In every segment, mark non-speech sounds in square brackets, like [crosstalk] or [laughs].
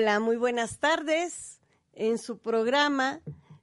Hola, muy buenas tardes. En su programa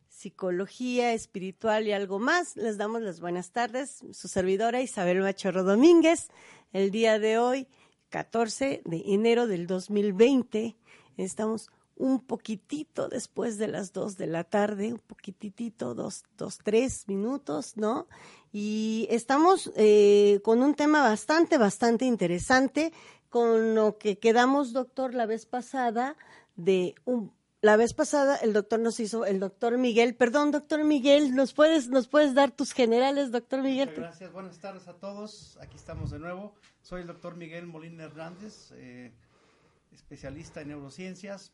Psicología Espiritual y algo más, les damos las buenas tardes. Su servidora Isabel Machorro Domínguez. El día de hoy, 14 de enero del 2020, estamos un poquitito después de las dos de la tarde, un poquitito, dos, dos, tres minutos, ¿no? Y estamos eh, con un tema bastante, bastante interesante, con lo que quedamos, doctor, la vez pasada, de un, la vez pasada el doctor nos hizo, el doctor Miguel, perdón, doctor Miguel, ¿nos puedes, nos puedes dar tus generales, doctor Miguel? Muchas gracias, buenas tardes a todos, aquí estamos de nuevo. Soy el doctor Miguel Molina Hernández, eh, especialista en neurociencias,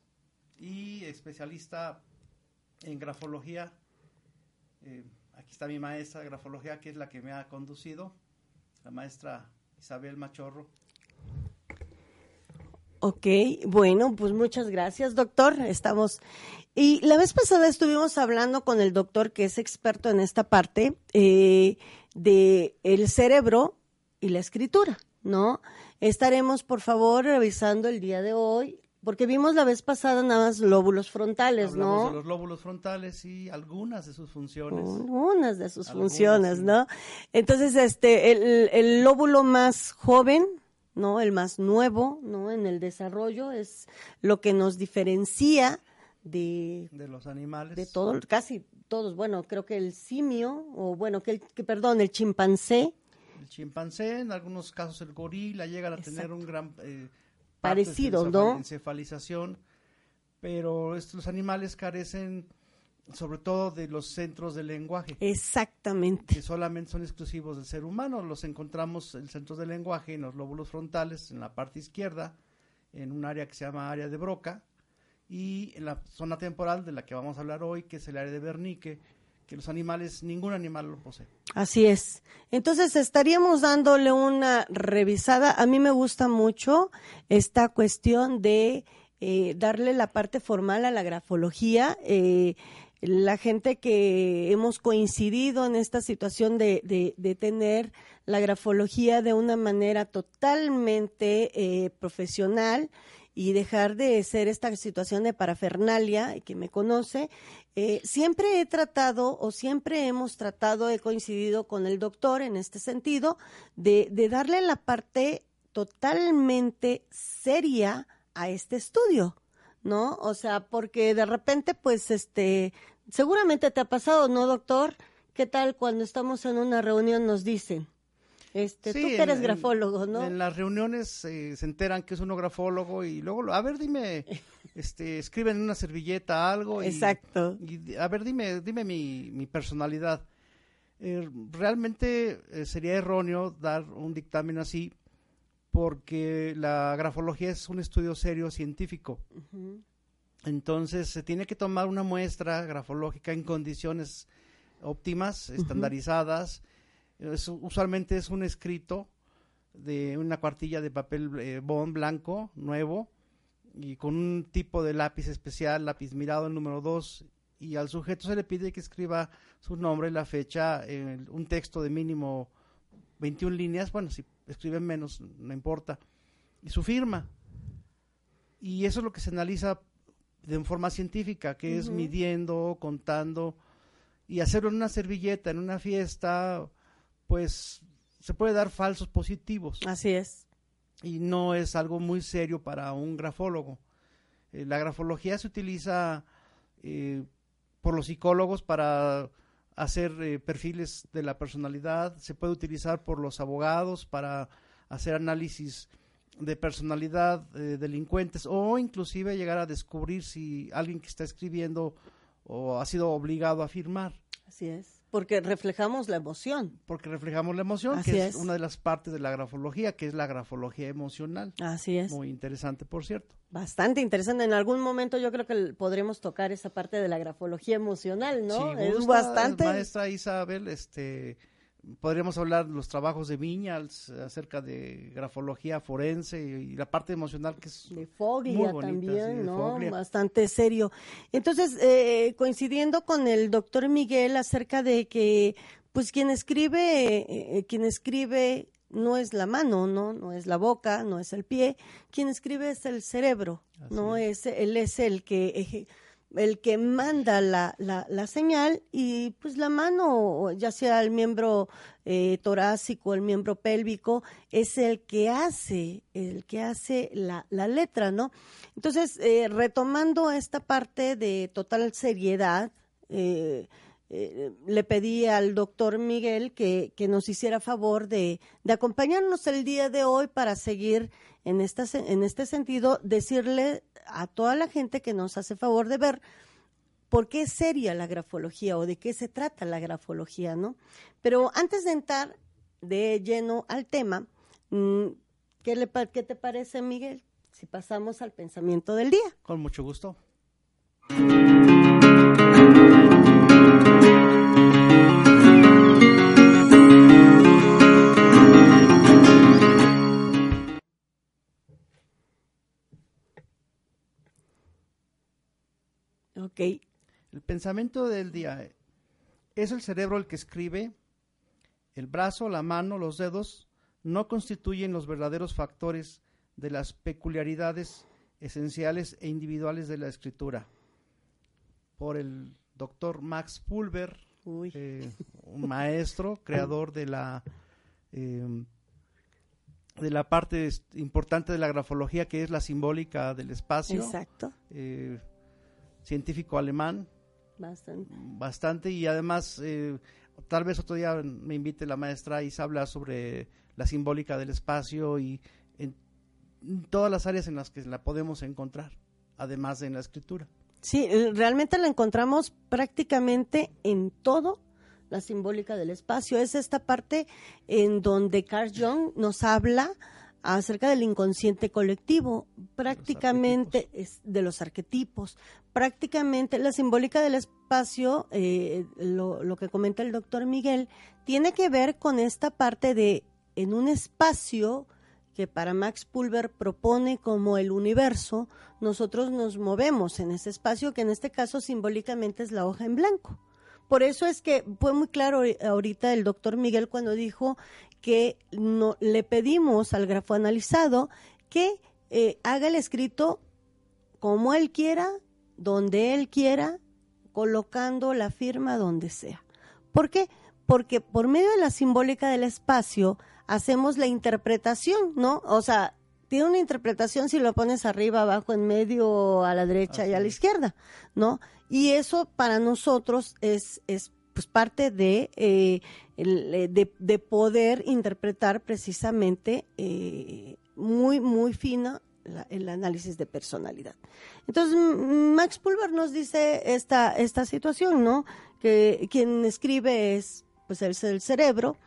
y especialista en grafología. Eh, aquí está mi maestra de grafología, que es la que me ha conducido, la maestra Isabel Machorro. Ok, bueno, pues muchas gracias, doctor. Estamos. Y la vez pasada estuvimos hablando con el doctor, que es experto en esta parte, eh, de el cerebro y la escritura, ¿no? Estaremos, por favor, revisando el día de hoy porque vimos la vez pasada nada más lóbulos frontales, Hablamos de los lóbulos frontales y algunas de sus funciones. Algunas de sus funciones, ¿no? Entonces, este, el, el, lóbulo más joven, ¿no? El más nuevo, ¿no? En el desarrollo es lo que nos diferencia de... De los animales. De todos, casi todos. Bueno, creo que el simio, o bueno, que, el, que perdón, el chimpancé. El chimpancé, en algunos casos el gorila, llega a tener un gran... Eh, parecido, ¿no? Encefalización, pero estos animales carecen sobre todo de los centros del lenguaje. Exactamente. Que solamente son exclusivos del ser humano. Los encontramos en centros del lenguaje, en los lóbulos frontales, en la parte izquierda, en un área que se llama área de Broca, y en la zona temporal de la que vamos a hablar hoy, que es el área de Bernique, que los animales, ningún animal lo posee. Así es. Entonces estaríamos dándole una revisada. A mí me gusta mucho esta cuestión de eh, darle la parte formal a la grafología. Eh, la gente que hemos coincidido en esta situación de, de, de tener la grafología de una manera totalmente eh, profesional y dejar de ser esta situación de parafernalia que me conoce. Eh, siempre he tratado o siempre hemos tratado, he coincidido con el doctor en este sentido, de, de darle la parte totalmente seria a este estudio, ¿no? O sea, porque de repente, pues, este, seguramente te ha pasado, ¿no, doctor? ¿Qué tal cuando estamos en una reunión nos dicen? Este, tú que eres grafólogo, ¿no? En las reuniones eh, se enteran que es uno grafólogo y luego, a ver, dime, [laughs] este, escriben en una servilleta algo. Y, Exacto. Y, a ver, dime, dime mi, mi personalidad. Eh, realmente eh, sería erróneo dar un dictamen así porque la grafología es un estudio serio científico. Entonces se tiene que tomar una muestra grafológica en condiciones óptimas, estandarizadas. Usualmente es un escrito de una cuartilla de papel eh, bond blanco, nuevo, y con un tipo de lápiz especial, lápiz mirado, el número 2, y al sujeto se le pide que escriba su nombre, la fecha, un texto de mínimo 21 líneas, bueno, si escriben menos, no importa, y su firma. Y eso es lo que se analiza de forma científica, que es midiendo, contando, y hacerlo en una servilleta, en una fiesta, pues se puede dar falsos positivos. Así es. Y no es algo muy serio para un grafólogo. Eh, la grafología se utiliza eh, por los psicólogos para hacer eh, perfiles de la personalidad, se puede utilizar por los abogados para hacer análisis de personalidad de delincuentes o inclusive llegar a descubrir si alguien que está escribiendo o ha sido obligado a firmar. Así es. Porque reflejamos la emoción. Porque reflejamos la emoción, que es, una de las partes de la grafología, que es la grafología emocional. Así es. Muy interesante, por cierto. Bastante interesante. En algún momento yo creo que podremos tocar esa parte de la grafología emocional, ¿no? es bastante. Maestra Isabel, este, podríamos hablar de los trabajos de Viñals acerca de grafología forense y, la parte emocional que es de Foglia también, ¿no? Bastante serio. Entonces, eh, coincidiendo con el doctor Miguel acerca de que, pues, quien escribe, eh, quien escribe no es la mano, no, no es la boca, no es el pie, quien escribe es el cerebro, no es. él es el que el que manda la, la, señal y pues la mano, ya sea el miembro eh, torácico, el miembro pélvico, es el que hace, el que hace la, la letra, ¿no? Entonces, eh, retomando esta parte de total seriedad, eh, le pedí al doctor Miguel que, que nos hiciera favor de, de, acompañarnos el día de hoy para seguir en, esta, en este sentido, decirle a toda la gente que nos hace favor de ver por qué es seria la grafología o de qué se trata la grafología, ¿no? Pero antes de entrar de lleno al tema, mm, ¿qué, le, qué te parece, Miguel, si pasamos al pensamiento del día? Con mucho gusto. El pensamiento del día es el cerebro el que escribe, el brazo, la mano, los dedos no constituyen los verdaderos factores de las peculiaridades esenciales e individuales de la escritura. Por el doctor Max Pulver, eh, un maestro, creador de la em, de la parte importante de la grafología que es la simbólica del espacio. Exacto. Eh, científico alemán. Bastante. Bastante y además eh, tal vez otro día me invite la maestra y se habla sobre la simbólica del espacio y en todas las áreas en las que la podemos encontrar, además de en la escritura. Sí, eh, realmente la encontramos prácticamente en todo la simbólica del espacio. Es esta parte en donde Carl Jung nos habla acerca del inconsciente colectivo, prácticamente es de los arquetipos, prácticamente la simbólica del espacio, eh, lo, lo, que comenta el doctor Miguel, tiene que ver con esta parte de en un espacio que para Max Pulver propone como el universo, nosotros nos movemos en ese espacio que en este caso simbólicamente es la hoja en blanco. Por eso es que fue muy claro ahorita el doctor Miguel cuando dijo que no, le pedimos al grafo analizado que eh, haga el escrito como él quiera, donde él quiera, colocando la firma donde sea. ¿Por qué? Porque por medio de la simbólica del espacio hacemos la interpretación, ¿no? O sea, tiene una interpretación si lo pones arriba, abajo, en medio, a la derecha y a la izquierda, ¿no? Y eso para nosotros es, es pues parte de, eh, eh, de, poder interpretar precisamente eh, muy, muy fino el análisis de personalidad. Entonces, Max Pulver nos dice esta, esta situación, ¿no? Que quien escribe es, pues, es el cerebro,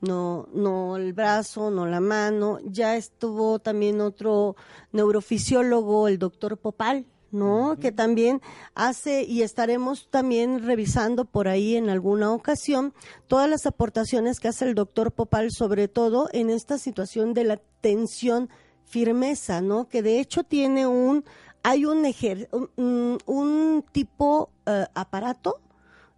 no, no el brazo, no la mano. Ya estuvo también otro neurofisiólogo, el doctor Popal, ¿no? Que también hace y estaremos también revisando por ahí en alguna ocasión todas las aportaciones que hace el doctor Popal, sobre todo en esta situación de la tensión firmeza, ¿no? Que de hecho tiene un, hay un, un, tipo uh, aparato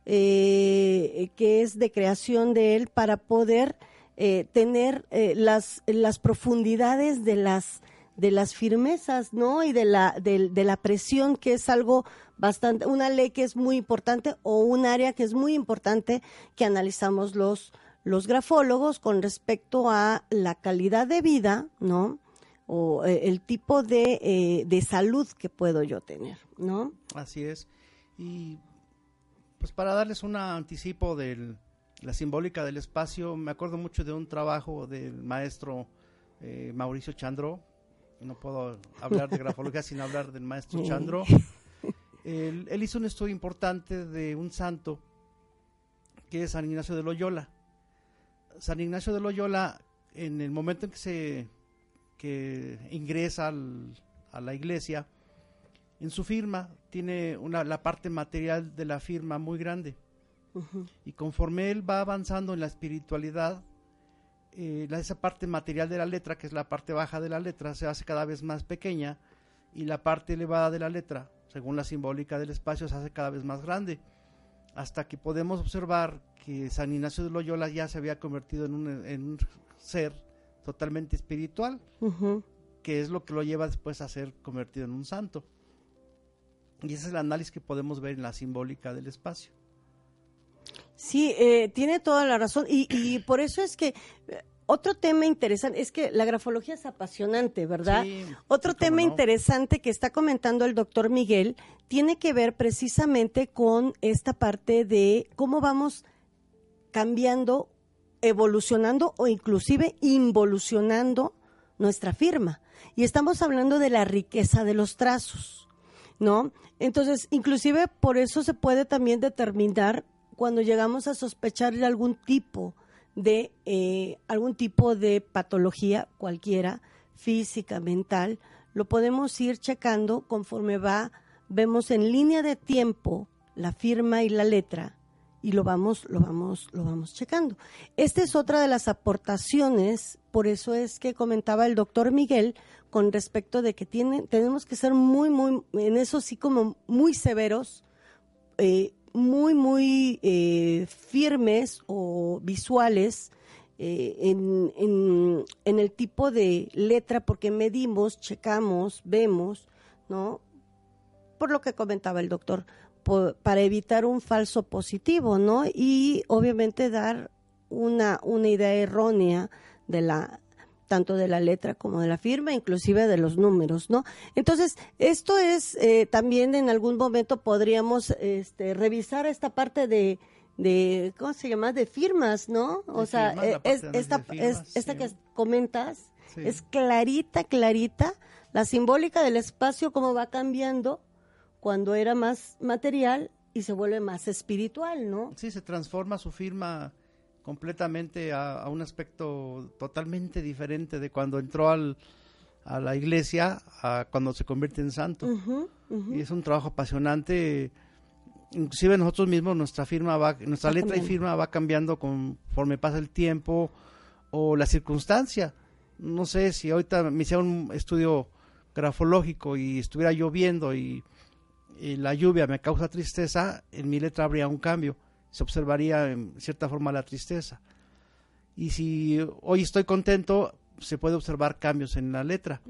eh, que es de creación de él para poder eh, tener eh, las, las profundidades de las de las firmezas, ¿no? Y de la, de, la presión, que es algo bastante, una ley que es muy importante o un área que es muy importante que analizamos los, los grafólogos con respecto a la calidad de vida, ¿no? O eh, el tipo de, eh, de salud que puedo yo tener, ¿no? Así es. Y pues para darles un anticipo de la simbólica del espacio, me acuerdo mucho de un trabajo del maestro eh, Mauricio Chandro, no puedo hablar de grafología sin hablar del maestro Chandro. Él, hizo un estudio importante de un santo que es San Ignacio de Loyola. San Ignacio de Loyola, en el momento en que se que ingresa a la iglesia, en su firma tiene una, la parte material de la firma muy grande. Y conforme él va avanzando en la espiritualidad, eh, esa parte material de la letra, que es la parte baja de la letra, se hace cada vez más pequeña y la parte elevada de la letra, según la simbólica del espacio, se hace cada vez más grande, hasta que podemos observar que San Ignacio de Loyola ya se había convertido en un, ser totalmente espiritual, que es lo que lo lleva después a ser convertido en un santo. Y ese es el análisis que podemos ver en la simbólica del espacio. Sí, eh, tiene toda la razón. Y, por eso es que eh, otro tema interesante es que la grafología es apasionante, ¿verdad? otro tema interesante que está comentando el doctor Miguel tiene que ver precisamente con esta parte de cómo vamos cambiando, evolucionando o inclusive involucionando nuestra firma. Y estamos hablando de la riqueza de los trazos, ¿no? Entonces, inclusive por eso se puede también determinar cuando llegamos a sospechar de algún tipo de eh, algún tipo de patología cualquiera, física, mental, lo podemos ir checando conforme va, vemos en línea de tiempo la firma y la letra y lo vamos, lo vamos, lo vamos checando. Esta es otra de las aportaciones, por eso es que comentaba el doctor Miguel con respecto de que tiene, tenemos que ser muy, muy, en eso sí como muy severos, eh, muy, muy eh, firmes o visuales eh, en, en, el tipo de letra, porque medimos, checamos, vemos, ¿no? Por lo que comentaba el doctor, para evitar un falso positivo, ¿no? Y obviamente dar una, una idea errónea de la tanto de la letra como de la firma, inclusive de los números, ¿no? Entonces, esto es eh, también en algún momento podríamos este, revisar esta parte de, de, ¿cómo se llama? De firmas, ¿no? O sea, eh, es, esta, es, esta que comentas es clarita, clarita, la simbólica del espacio, cómo va cambiando cuando era más material y se vuelve más espiritual, ¿no? Sí, se transforma su firma completamente a, un aspecto totalmente diferente de cuando entró al, a la iglesia a cuando se convierte en santo. Y es un trabajo apasionante. Inclusive nosotros mismos, nuestra firma va, nuestra letra y firma va cambiando conforme pasa el tiempo o la circunstancia. No sé si ahorita me hiciera un estudio grafológico y estuviera lloviendo y, y la lluvia me causa tristeza, en mi letra habría un cambio se observaría en cierta forma la tristeza. Y si hoy estoy contento, se puede observar cambios en la letra.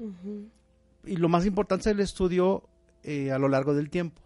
Y lo más importante es el estudio eh, a lo largo del tiempo.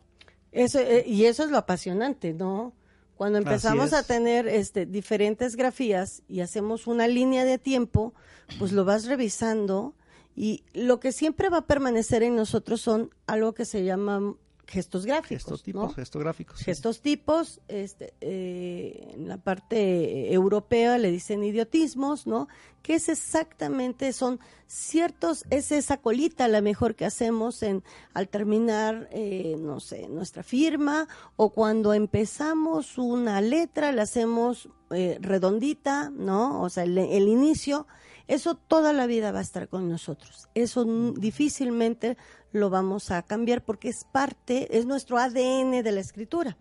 Eso, eh, y eso es lo apasionante, ¿no? Cuando empezamos a tener este, diferentes grafías y hacemos una línea de tiempo, pues lo vas revisando y lo que siempre va a permanecer en nosotros son algo que se llama gestos gráficos. Gestos tipos, gestos gráficos. Gestos tipos, este, eh, en la parte europea le dicen idiotismos, ¿no? Que es exactamente, son ciertos, es esa colita la mejor que hacemos en, al terminar, eh, no sé, nuestra firma o cuando empezamos una letra, la hacemos eh, redondita, ¿no? O sea, el, el inicio, eso toda la vida va a estar con nosotros. Eso difícilmente lo vamos a cambiar porque es parte, es nuestro ADN de la escritura.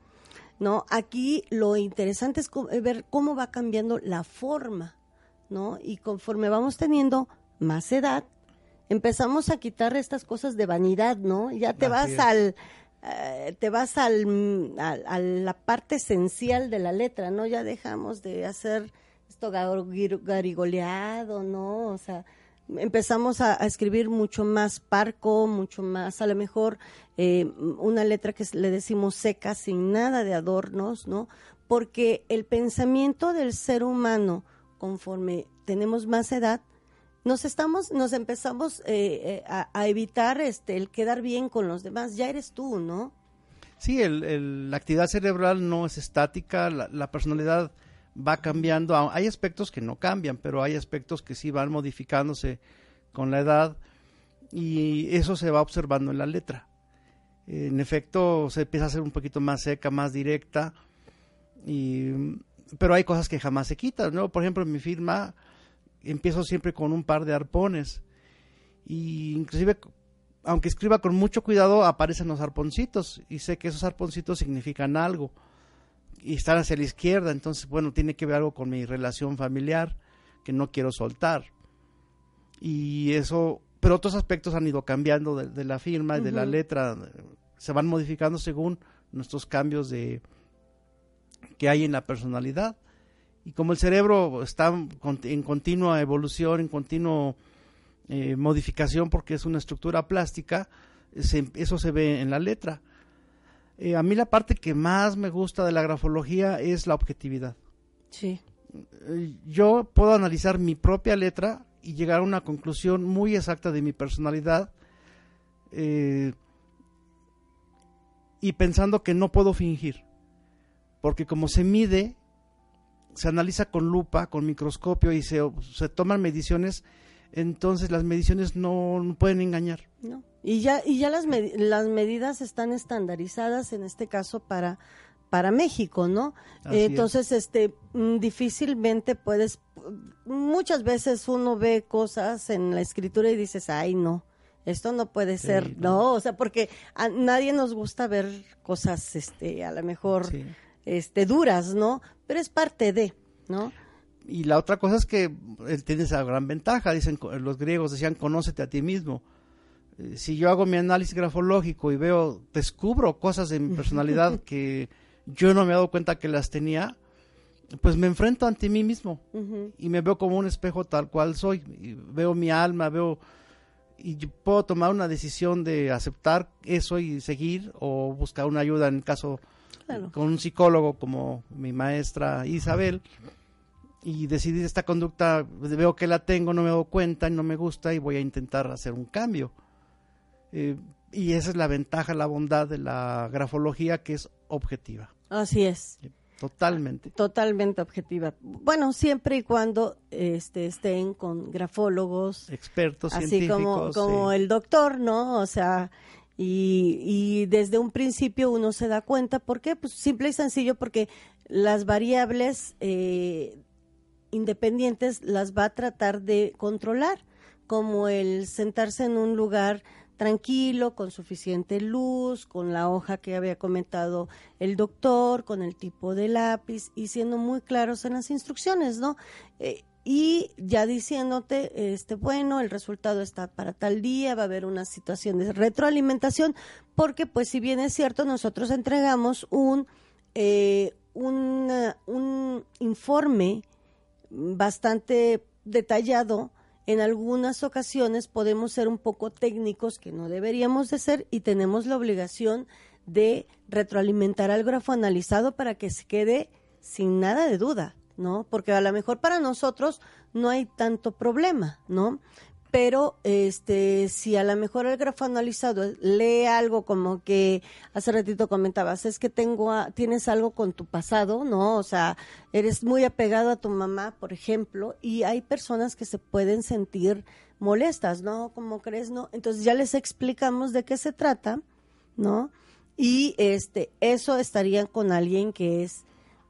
¿no? Aquí lo interesante es eh, ver cómo va cambiando la forma, ¿no? Y conforme vamos teniendo más edad, empezamos a quitar estas cosas de vanidad, ¿no? Ya te vas al eh, te vas al, a, la parte esencial de la letra, ¿no? Ya dejamos de hacer esto garigoleado, ¿no? O sea, empezamos a, escribir mucho más parco, mucho más, a lo mejor eh, una letra que le decimos seca, sin nada de adornos, ¿no? Porque el pensamiento del ser humano, conforme tenemos más edad, nos estamos, nos empezamos eh, eh, a, evitar este, el quedar bien con los demás. Ya eres tú, ¿no? Sí, el, la actividad cerebral no es estática, la personalidad va cambiando. Hay aspectos que no cambian, pero hay aspectos que sí van modificándose con la edad y eso se va observando en la letra. En efecto, se empieza a ser un poquito más seca, más directa, y, pero hay cosas que jamás se quitan, ¿no? Por ejemplo, en mi firma empiezo siempre con un par de arpones y inclusive aunque escriba con mucho cuidado aparecen los arponcitos y sé que esos arponcitos significan algo y estar hacia la izquierda, entonces, bueno, tiene que ver algo con mi relación familiar que no quiero soltar. Y eso, pero otros aspectos han ido cambiando de, la firma y de la letra, se van modificando según nuestros cambios de que hay en la personalidad Y como el cerebro está en continua evolución, en continua eh, modificación, porque es una estructura plástica, eso se ve en la letra. Eh, a mí la parte que más me gusta de la grafología es la objetividad. Sí. Eh, yo puedo analizar mi propia letra y llegar a una conclusión muy exacta de mi personalidad eh, y pensando que no puedo fingir, porque como se mide, se analiza con lupa, con microscopio y se, se toman mediciones, entonces las mediciones no, pueden engañar. No. Y ya, y ya las, las medidas están estandarizadas, en este caso, para para México, ¿no? Entonces, este, mm, difícilmente puedes, muchas veces uno ve cosas en la escritura y dices, ay, no, esto no puede ser, no. o sea, porque a nadie nos gusta ver cosas, este, a lo mejor, este, duras, ¿no? Pero es parte de, ¿no? Y la otra cosa es que él tiene esa gran ventaja, dicen los griegos decían, conócete a ti mismo. Eh, si yo hago mi análisis grafológico y veo, descubro cosas de mi personalidad [laughs] que yo no me he dado cuenta que las tenía, pues me enfrento ante mí mismo y me veo como un espejo tal cual soy. Y veo mi alma, veo y puedo tomar una decisión de aceptar eso y seguir o buscar una ayuda en el caso con un psicólogo como mi maestra Isabel y decidir esta conducta, veo que la tengo, no me doy cuenta no me gusta y voy a intentar hacer un cambio. Eh, y esa es la ventaja, la bondad de la grafología que es objetiva. Así es. Totalmente. Totalmente objetiva. Bueno, siempre y cuando este, estén con grafólogos. Expertos, así científicos. como, como el doctor, ¿no? O sea, y, y, desde un principio uno se da cuenta. ¿Por qué? Pues simple y sencillo porque las variables eh, independientes las va a tratar de controlar, como el sentarse en un lugar tranquilo, con suficiente luz, con la hoja que había comentado el doctor, con el tipo de lápiz y siendo muy claros en las instrucciones, ¿no? Eh, y ya diciéndote, este, bueno, el resultado está para tal día, va a haber una situación de retroalimentación, porque pues si bien es cierto, nosotros entregamos un, eh, un, un informe bastante detallado en algunas ocasiones podemos ser un poco técnicos, que no deberíamos de ser, y tenemos la obligación de retroalimentar al grafo analizado para que se quede sin nada de duda, ¿no? Porque a lo mejor para nosotros no hay tanto problema, ¿no? Pero este si a lo mejor el grafo analizado lee algo como que hace ratito comentabas, es que tengo tienes algo con tu pasado, ¿no? O sea, eres muy apegado a tu mamá, por ejemplo, y hay personas que se pueden sentir molestas, ¿no? Como crees, no? Entonces ya les explicamos de qué se trata, ¿no? Y este eso estarían con alguien que es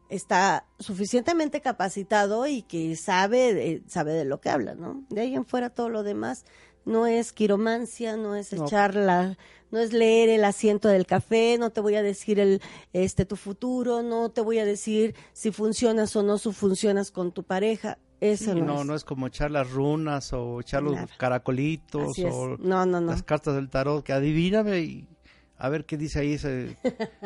está suficientemente capacitado y que sabe de, sabe de lo que habla, ¿no? De ahí en fuera todo lo demás no es quiromancia, no es echarla, no es leer el asiento del café, no te voy a decir el este tu futuro, no te voy a decir si funcionas o no si funcionas con tu pareja. Eso no, no, es. no es como echar las runas o echar los caracolitos o las cartas del tarot que adivíname y a ver qué dice ahí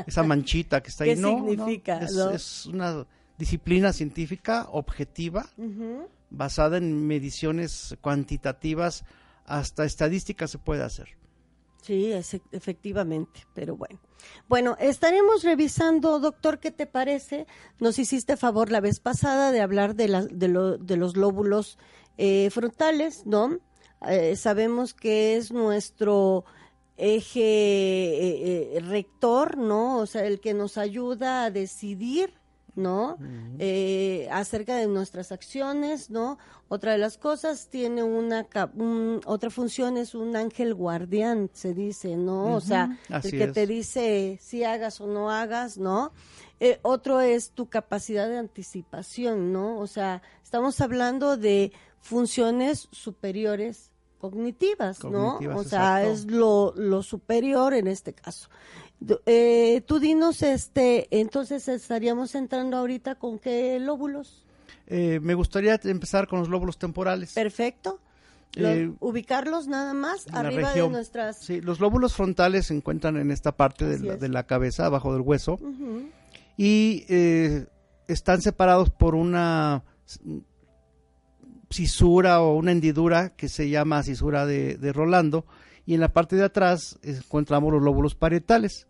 esa manchita que está [laughs] ahí. ¿Qué significa? es, una disciplina científica objetiva, basada en mediciones cuantitativas, hasta estadísticas se puede hacer. Sí, efectivamente, pero bueno. Bueno, estaremos revisando, doctor, ¿qué te parece? Nos hiciste favor la vez pasada de hablar de, la, de, los lóbulos eh, frontales, ¿no? Eh, sabemos que es nuestro eje eh, eh, rector, ¿no? O sea, el que nos ayuda a decidir, ¿no? Eh, acerca de nuestras acciones, ¿no? Otra de las cosas tiene una otra función es un ángel guardián, se dice, ¿no? O sea, el que te dice si hagas o no hagas, ¿no? otro es tu capacidad de anticipación, ¿no? O sea, estamos hablando de funciones superiores cognitivas, ¿no? O sea, es lo, lo, superior en este caso. Eh, tú dinos, este, entonces estaríamos entrando ahorita con qué lóbulos. Eh, me gustaría empezar con los lóbulos temporales. Perfecto. Eh, ubicarlos nada más arriba de nuestras. Sí, los lóbulos frontales se encuentran en esta parte de la, de la, cabeza, abajo del hueso. Y están separados por una cisura o una hendidura que se llama cisura de, de Rolando y en la parte de atrás encontramos los lóbulos parietales.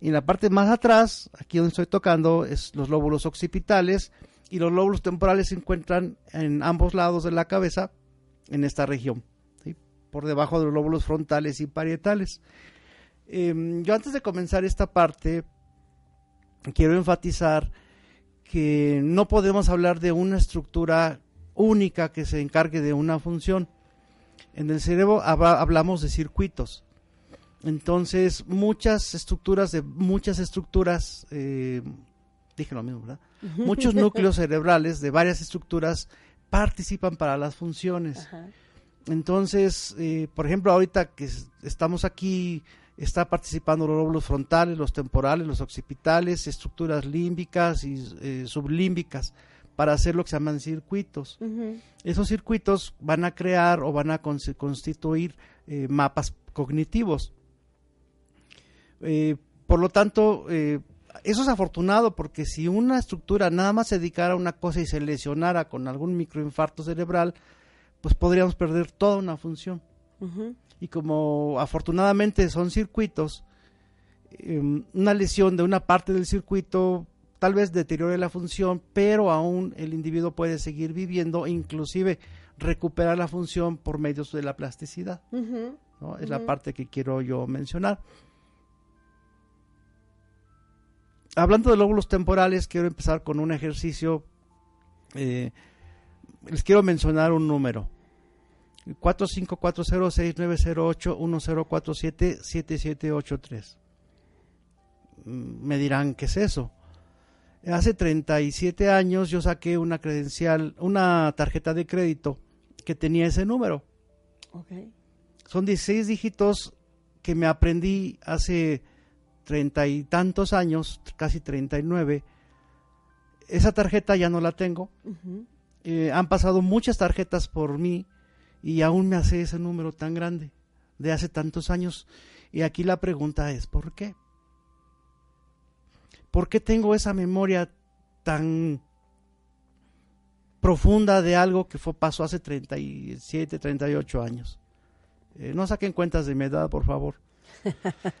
Y en la parte más atrás, aquí donde estoy tocando, es los lóbulos occipitales y los lóbulos temporales se encuentran en ambos lados de la cabeza en esta región, por debajo de los lóbulos frontales y parietales. Em, yo antes de comenzar esta parte, quiero enfatizar que no podemos hablar de una estructura única que se encargue de una función. En el cerebro hablamos de circuitos. Entonces, muchas estructuras de muchas estructuras, eh, dije lo mismo, ¿verdad? Muchos núcleos [laughs] cerebrales de varias estructuras participan para las funciones. Entonces, eh, por ejemplo, ahorita que estamos aquí, está participando los lóbulos frontales, los temporales, los occipitales, estructuras límbicas y eh, sublímbicas para hacer lo que se llaman circuitos. Esos circuitos van a crear o van a constituir eh, mapas cognitivos. Eh, por lo tanto, eh, eso es afortunado porque si una estructura nada más se dedicara a una cosa y se lesionara con algún microinfarto cerebral, pues podríamos perder toda una función. Y como afortunadamente son circuitos, em, una lesión de una parte del circuito tal vez deteriore la función, pero aún el individuo puede seguir viviendo inclusive recuperar la función por medios de la plasticidad. Es la parte que quiero yo mencionar. Hablando de lóbulos temporales, quiero empezar con un ejercicio. Eh, les quiero mencionar un número. 4540690810477783. Mm, me dirán, ¿qué es eso? Hace 37 años yo saqué una credencial, una tarjeta de crédito que tenía ese número. Son 16 dígitos que me aprendí hace treinta y tantos años, casi 39. Esa tarjeta ya no la tengo. Eh, han pasado muchas tarjetas por mí y aún me hace ese número tan grande de hace tantos años. Y aquí la pregunta es, ¿por qué? ¿Por qué tengo esa memoria tan profunda de algo que fue, pasó hace 37, 38 años? Eh, no saquen cuentas de mi edad, por favor. [laughs]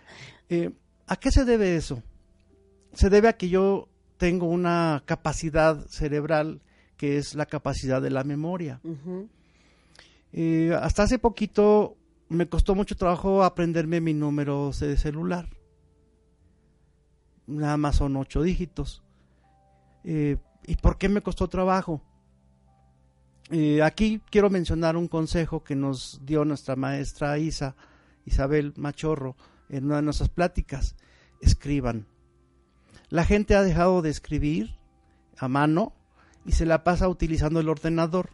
Eh, ¿A qué se debe eso? Se debe a que yo tengo una capacidad cerebral que es la capacidad de la memoria. Eh, hasta hace poquito me costó mucho trabajo aprenderme mi número de celular nada más son ocho dígitos. Eh, ¿Y por qué me costó trabajo? Eh, aquí quiero mencionar un consejo que nos dio nuestra maestra Isa, Isabel Machorro, en una de nuestras pláticas. Escriban. La gente ha dejado de escribir a mano y se la pasa utilizando el ordenador.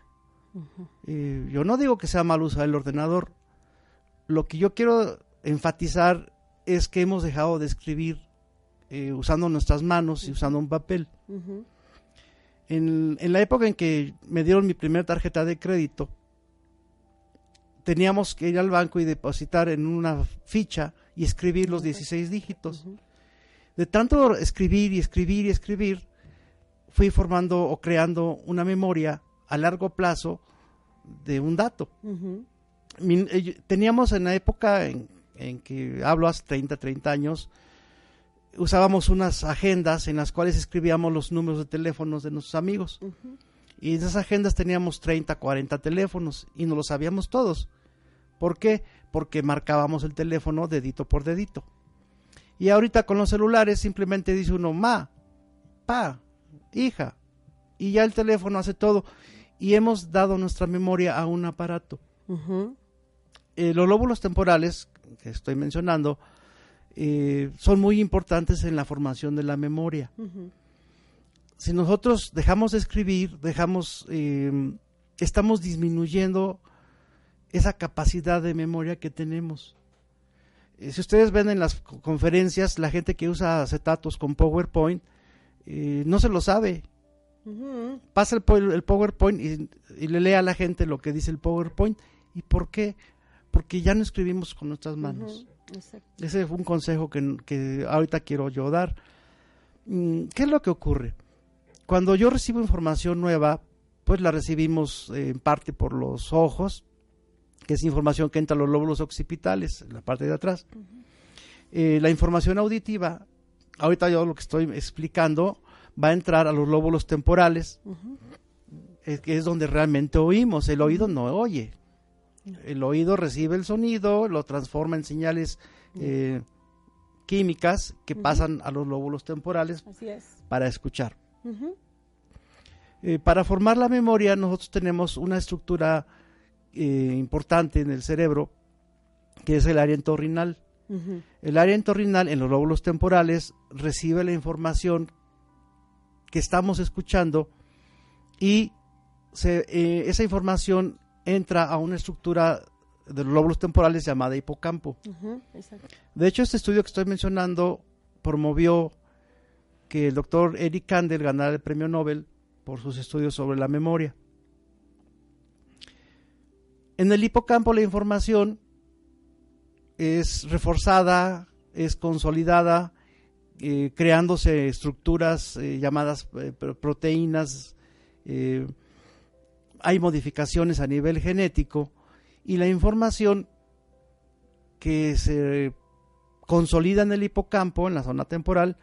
Eh, yo no digo que sea mal usar el ordenador. Lo que yo quiero enfatizar es que hemos dejado de escribir eh, usando nuestras manos y usando un papel. en, la época en que me dieron mi primera tarjeta de crédito, teníamos que ir al banco y depositar en una ficha y escribir los 16 dígitos. De tanto escribir y escribir y escribir, fui formando o creando una memoria a largo plazo de un dato. Eh, teníamos en la época en, en, que hablo hace 30, 30 años, usábamos unas agendas en las cuales escribíamos los números de teléfonos de nuestros amigos. Y en esas agendas teníamos 30, 40 teléfonos y no lo sabíamos todos. ¿Por qué? Porque marcábamos el teléfono dedito por dedito. Y ahorita con los celulares simplemente dice uno ma, pa, hija. Y ya el teléfono hace todo. Y hemos dado nuestra memoria a un aparato. Eh, los lóbulos temporales que estoy mencionando eh, son muy importantes en la formación de la memoria. Si nosotros dejamos de escribir, dejamos, eh, estamos disminuyendo esa capacidad de memoria que tenemos. Eh, si ustedes ven en las conferencias, la gente que usa acetatos con PowerPoint, no se lo sabe. Pasa el, PowerPoint y, le lee a la gente lo que dice el PowerPoint. ¿Y por qué? Porque ya no escribimos con nuestras manos. Ese fue un consejo que, ahorita quiero yo dar. Mm, ¿Qué es lo que ocurre? cuando yo recibo información nueva, pues la recibimos eh, en parte por los ojos, que es información que entra a los lóbulos occipitales, en la parte de atrás. Eh, la información auditiva, ahorita yo lo que estoy explicando, va a entrar a los lóbulos temporales, es, que es donde realmente oímos. El oído no oye. El oído recibe el sonido, lo transforma en señales eh, químicas que pasan a los lóbulos temporales para escuchar. Eh, para formar la memoria nosotros tenemos una estructura eh, importante en el cerebro que es el área entorrinal. El área entorrinal en los lóbulos temporales recibe la información que estamos escuchando y eh, esa información entra a una estructura de los lóbulos temporales llamada hipocampo. de hecho, este estudio que estoy mencionando promovió que el doctor Eric Kandel ganara el premio Nobel por sus estudios sobre la memoria. En el hipocampo la información es reforzada, es consolidada, eh, creándose estructuras eh, llamadas eh, proteínas, hay modificaciones a nivel genético y la información que se consolida en el hipocampo, en la zona temporal,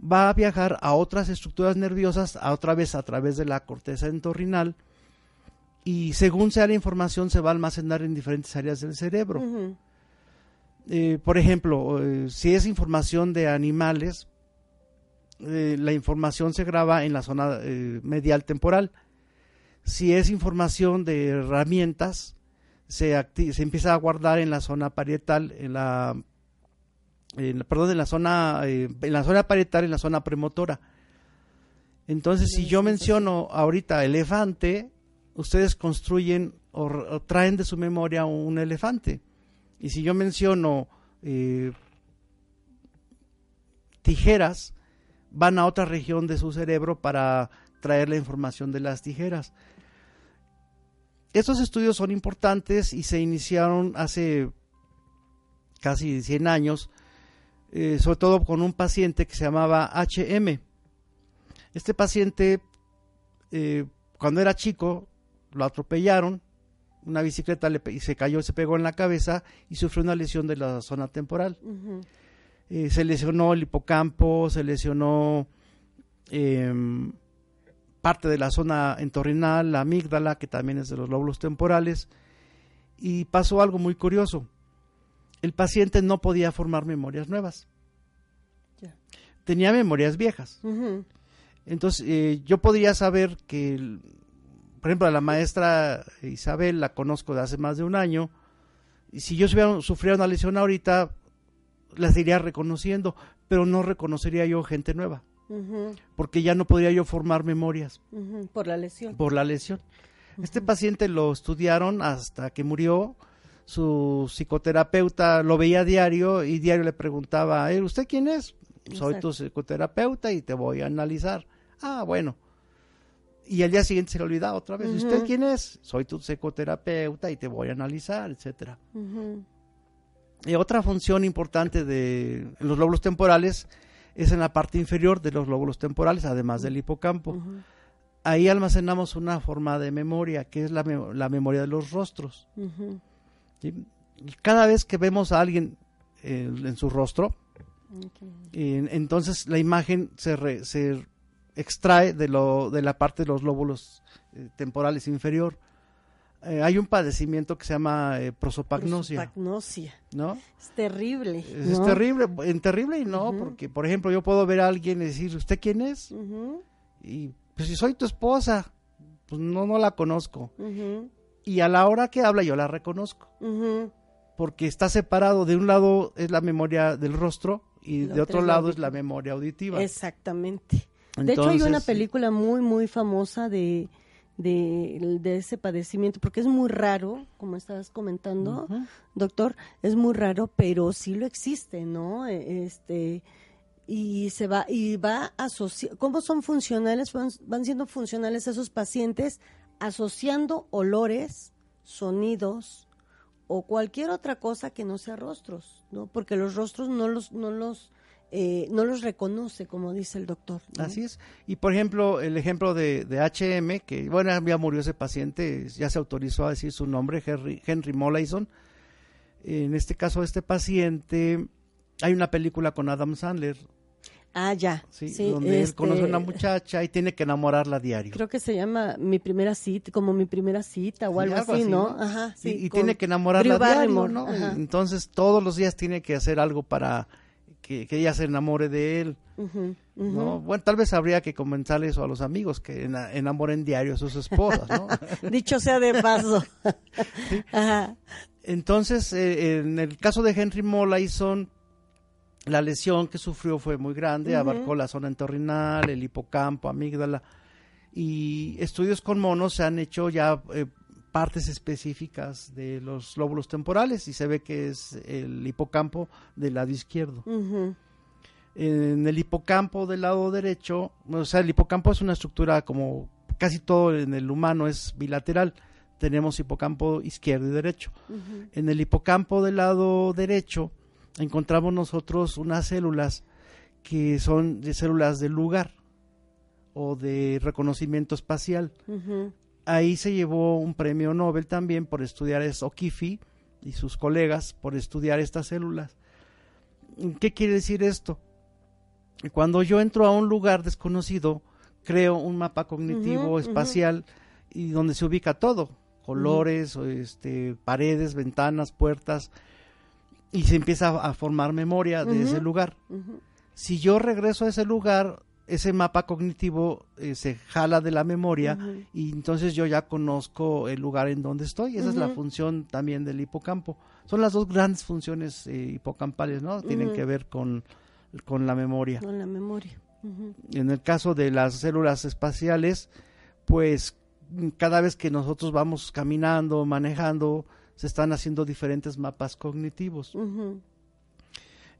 va a viajar a otras estructuras nerviosas, a otra vez a través de la corteza entorrinal, y según sea la información se va a almacenar en diferentes áreas del cerebro. Eh, por ejemplo, eh, si es información de animales, eh, la información se graba en la zona medial temporal. Si es información de herramientas, se, se empieza a guardar en la zona parietal, en la perdón, en la zona, eh, en la zona parietal, en la zona premotora. Entonces, si yo menciono ahorita elefante, ustedes construyen o, traen de su memoria un elefante. Y si yo menciono eh, tijeras, van a otra región de su cerebro para traer la información de las tijeras. Estos estudios son importantes y se iniciaron hace casi 100 años eh, sobre todo con un paciente que se llamaba HM. Este paciente, eh, cuando era chico, lo atropellaron, una bicicleta le, y se cayó, se pegó en la cabeza y sufrió una lesión de la zona temporal. Eh, se lesionó el hipocampo, se lesionó em, parte de la zona entorrinal, la amígdala, que también es de los lóbulos temporales, y pasó algo muy curioso. El paciente no podía formar memorias nuevas. Tenía memorias viejas. Entonces, eh, yo podría saber que, por ejemplo, a la maestra Isabel la conozco de hace más de un año, y si yo sufriera una lesión ahorita, las iría reconociendo, pero no reconocería yo gente nueva, porque ya no podría yo formar memorias. Por la lesión. Por la lesión. Este paciente lo estudiaron hasta que murió, su psicoterapeuta lo veía diario y diario le preguntaba, ¿Eh, ¿usted quién es? Soy tu psicoterapeuta y te voy a analizar. Ah, bueno. Y al día siguiente se le olvidaba otra vez. ¿Usted quién es? Soy tu psicoterapeuta y te voy a analizar, etcétera. Y otra función importante de los lóbulos temporales es en la parte inferior de los lóbulos temporales, además del hipocampo. Ahí almacenamos una forma de memoria, que es la, la memoria de los rostros. Cada vez que vemos a alguien eh, en su rostro, entonces la imagen se, se extrae de, lo, de la parte de los lóbulos eh, temporales inferior. Eh, hay un padecimiento que se llama prosopagnosia. Prosopagnosia. ¿No? Es terrible. Es, terrible, en terrible y no, porque por ejemplo yo puedo ver a alguien y decir, ¿usted quién es? Y pues si soy tu esposa, pues no, no la conozco y a la hora que habla yo la reconozco. Porque está separado, de un lado es la memoria del rostro y de otro lado es la memoria auditiva. Exactamente. de hecho hay una película muy, muy famosa de, de, ese padecimiento, porque es muy raro, como estabas comentando, doctor, es muy raro, pero sí lo existe, ¿no? E, este y se va y va asociar cómo son funcionales van, van siendo funcionales esos pacientes asociando olores, sonidos o cualquier otra cosa que no sea rostros, ¿no? Porque los rostros no los, no los eh, no los reconoce, como dice el doctor. Así es. Y por ejemplo, el ejemplo de, de, HM, que bueno, ya murió ese paciente, ya se autorizó a decir su nombre, Henry, Henry Molaison. En este caso, este paciente, hay una película con Adam Sandler, Ah, ya. Sí, donde él este, conoce a una muchacha y tiene que enamorarla a diario. Creo que se llama Mi Primera Cita, como Mi Primera Cita o Sí, algo, algo así, ¿no? ¿no? Ajá, sí. y, y tiene que enamorarla a diario, ¿no? ajá. Entonces todos los días tiene que hacer algo para que, que ella se enamore de él. ¿no? Bueno, tal vez habría que comentarle eso a los amigos, que ena- enamoren diario a sus esposas, ¿no? [laughs] Dicho sea de paso. [laughs] Ajá. Entonces, eh, en el caso de Henry Molaison, la lesión que sufrió fue muy grande, abarcó la zona entorrinal, el hipocampo, amígdala, y estudios con monos se han hecho ya eh, partes específicas de los lóbulos temporales y se ve que es el hipocampo del lado izquierdo. En el hipocampo del lado derecho, o sea, el hipocampo es una estructura como casi todo en el humano es bilateral. Tenemos hipocampo izquierdo y derecho. En el hipocampo del lado derecho encontramos nosotros unas células que son de células del lugar o de reconocimiento espacial. Ahí se llevó un premio Nobel también por estudiar es O'Keefe y sus colegas por estudiar estas células. ¿Qué quiere decir esto? Cuando yo entro a un lugar desconocido, creo un mapa cognitivo espacial y donde se ubica todo, colores, este, paredes, ventanas, puertas, y se empieza a formar memoria de ese lugar. Si yo regreso a ese lugar, ese mapa cognitivo eh, se jala de la memoria y entonces yo ya conozco el lugar en donde estoy. Esa es la función también del hipocampo. Son las dos grandes funciones eh, hipocampales, ¿no? Tienen que ver con, con la memoria. Con la memoria. En el caso de las células espaciales, pues cada vez que nosotros vamos caminando, manejando, se están haciendo diferentes mapas cognitivos.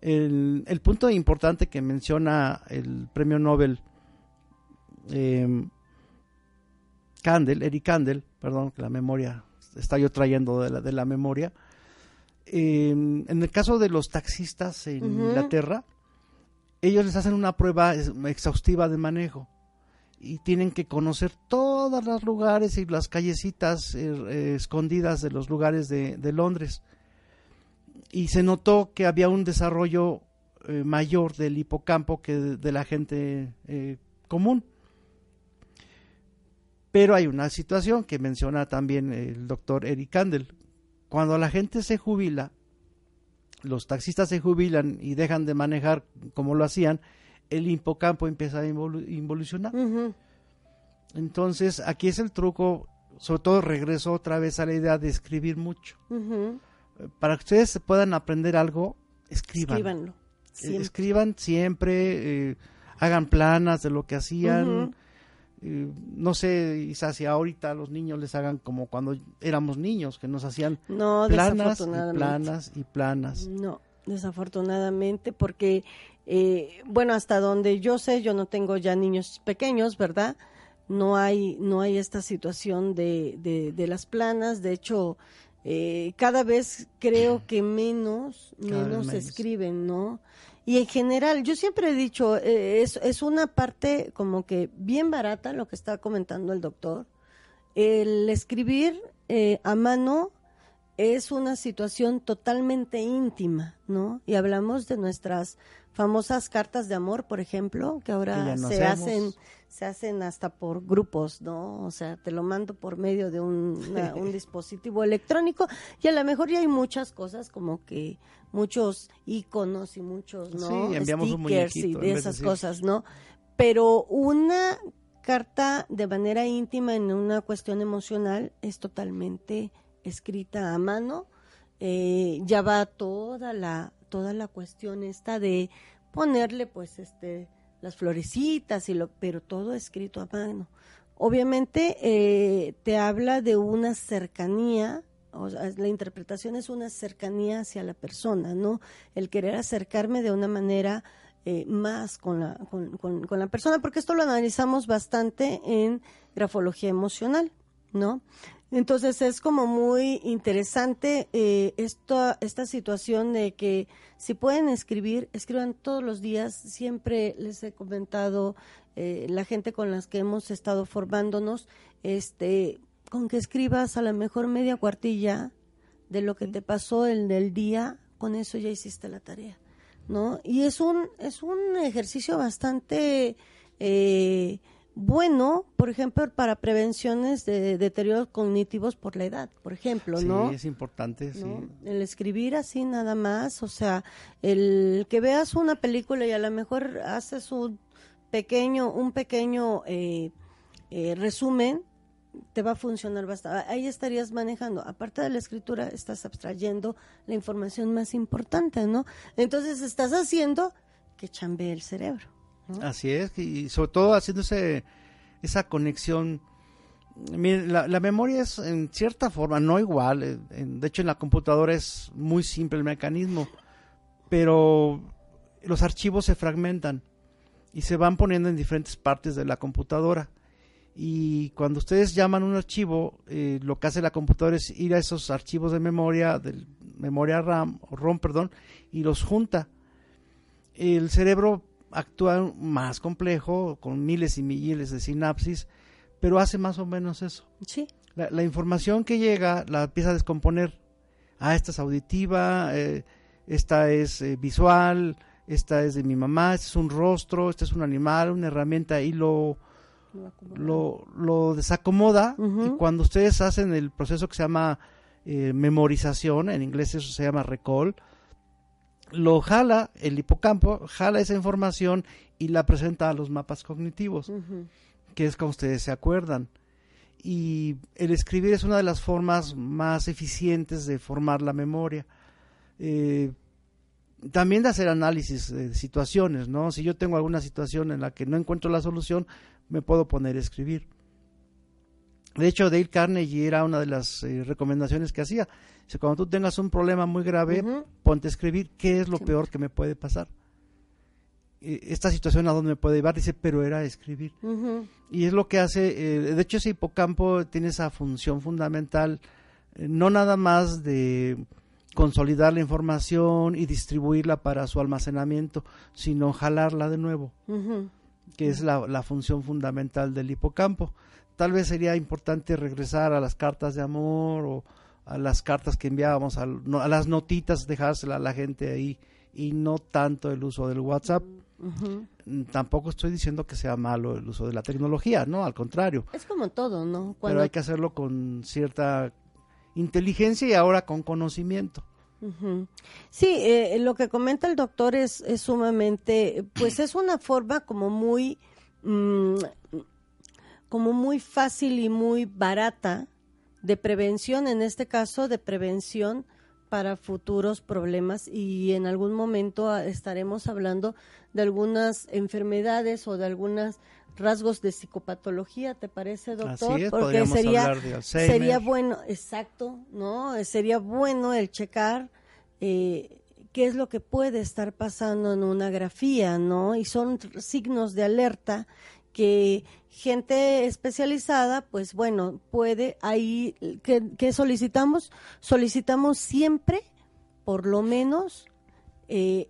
El, el punto importante que menciona el premio Nobel eh, Candel, Eric Candel, perdón, que la memoria está yo trayendo de la, de la memoria. eh, en el caso de los taxistas en. Inglaterra, ellos les hacen una prueba exhaustiva de manejo y tienen que conocer todos los lugares y las callecitas eh, eh, escondidas de los lugares de, de Londres y se notó que había un desarrollo eh, mayor del hipocampo que de, de la gente eh, común. Pero hay una situación que menciona también el doctor Eric Kandel. Cuando la gente se jubila, los taxistas se jubilan y dejan de manejar como lo hacían, el hipocampo empieza a involu- involucionar. Entonces, aquí es el truco, sobre todo regreso otra vez a la idea de escribir mucho. Para que ustedes puedan aprender algo, escriban. Escríbanlo. Eh, Siempre. Escriban siempre, eh, hagan planas de lo que hacían. Eh, no sé, quizás si ahorita los niños les hagan como cuando éramos niños, que nos hacían No, planas y planas y planas. No, desafortunadamente, porque, eh, bueno, hasta donde yo sé, yo no tengo ya niños pequeños, ¿verdad? No hay, no hay esta situación de, de, de las planas. De hecho, eh, cada vez creo que menos, menos. escriben, ¿no? Y en general, yo siempre he dicho, eh, es, es una parte como que bien barata lo que está comentando el doctor. El escribir eh, a mano es una situación totalmente íntima, ¿no? Y hablamos de nuestras famosas cartas de amor, por ejemplo, que ahora no se hacemos. hacen se hacen hasta por grupos, ¿no? O sea, te lo mando por medio de un, una- [laughs] un dispositivo electrónico y a lo mejor ya hay muchas cosas como que muchos iconos y muchos, ¿no? Sí, enviamos un Stickers y muñequito en de esas cosas, ¿no? Pero una carta de manera íntima en una cuestión emocional es totalmente escrita a mano. Eh, ya va toda la toda la cuestión esta de ponerle pues este las florecitas y lo pero todo escrito a mano obviamente eh, te habla de una cercanía o sea, la interpretación es una cercanía hacia la persona no el querer acercarme de una manera eh, más con la con, con- con la persona porque esto lo analizamos bastante en grafología emocional no Entonces es como muy interesante eh, esta, esta situación de que si pueden escribir, escriban todos los días. Siempre les he comentado eh, la gente con las que hemos estado formándonos, este, con que escribas a lo mejor media cuartilla de lo que te pasó en el día, con eso ya hiciste la tarea, ¿no? Y es un es un ejercicio bastante eh, bueno, por ejemplo, para prevenciones de deterioros cognitivos por la edad, por ejemplo, ¿no? Sí, es importante, sí. El escribir así nada más, o sea, el que veas una película y a lo mejor haces un pequeño, un pequeño eh, eh, resumen, te va a funcionar bastante. Ahí estarías manejando, aparte de la escritura, estás abstrayendo la información más importante, ¿no? Entonces estás haciendo que chambee el cerebro. Así es, y sobre todo haciéndose esa conexión. la, la, memoria es en cierta forma, no igual, eh, de hecho en la computadora es muy simple el mecanismo, pero los archivos se fragmentan y se van poniendo en diferentes partes de la computadora. Y cuando ustedes llaman un archivo, eh, lo que hace la computadora es ir a esos archivos de memoria, de memoria RAM, o ROM, perdón, y los junta. El cerebro actúa más complejo, con miles y miles de sinapsis, pero hace más o menos eso. Sí. La, información que llega la empieza a descomponer. Ah, esta es auditiva, eh, esta es eh, visual, esta es de mi mamá, este es un rostro, este es un animal, una herramienta y lo, lo, lo desacomoda. Y cuando ustedes hacen el proceso que se llama eh, memorización, en inglés eso se llama recall, lo jala el hipocampo, jala esa información y la presenta a los mapas cognitivos, que es como ustedes se acuerdan. Y el escribir es una de las formas más eficientes de formar la memoria. Eh, también de hacer análisis de situaciones, ¿no? Si yo tengo alguna situación en la que no encuentro la solución, me puedo poner a escribir. De hecho, Dale Carnegie era una de las eh, recomendaciones que hacía. Cuando tú tengas un problema muy grave, ponte a escribir qué es lo peor que me puede pasar. esta situación a dónde me puede llevar, dice, pero era escribir. Y es lo que hace, eh, de hecho ese hipocampo tiene esa función fundamental, eh, no nada más de consolidar la información y distribuirla para su almacenamiento, sino jalarla de nuevo, que es la, la función fundamental del hipocampo tal vez sería importante regresar a las cartas de amor o a las cartas que enviábamos, a, las notitas, dejársela a la gente ahí y no tanto el uso del WhatsApp. Mm, tampoco estoy diciendo que sea malo el uso de la tecnología, no, al contrario. Es como todo, ¿no? Pero hay que hacerlo con cierta inteligencia y ahora con conocimiento. Sí, eh, lo que comenta el doctor es, es, sumamente, pues es una forma como muy, mm, como muy fácil y muy barata de prevención, en este caso de prevención para futuros problemas y en algún momento ah, estaremos hablando de algunas enfermedades o de algunos rasgos de psicopatología, ¿te parece, doctor? Porque sería sería bueno, exacto, ¿no? Sería bueno el checar eh, qué es lo que puede estar pasando en una grafía, ¿no? Y son signos de alerta que gente especializada, pues bueno, puede ahí, ¿qué, solicitamos? Solicitamos siempre, por lo menos, eh,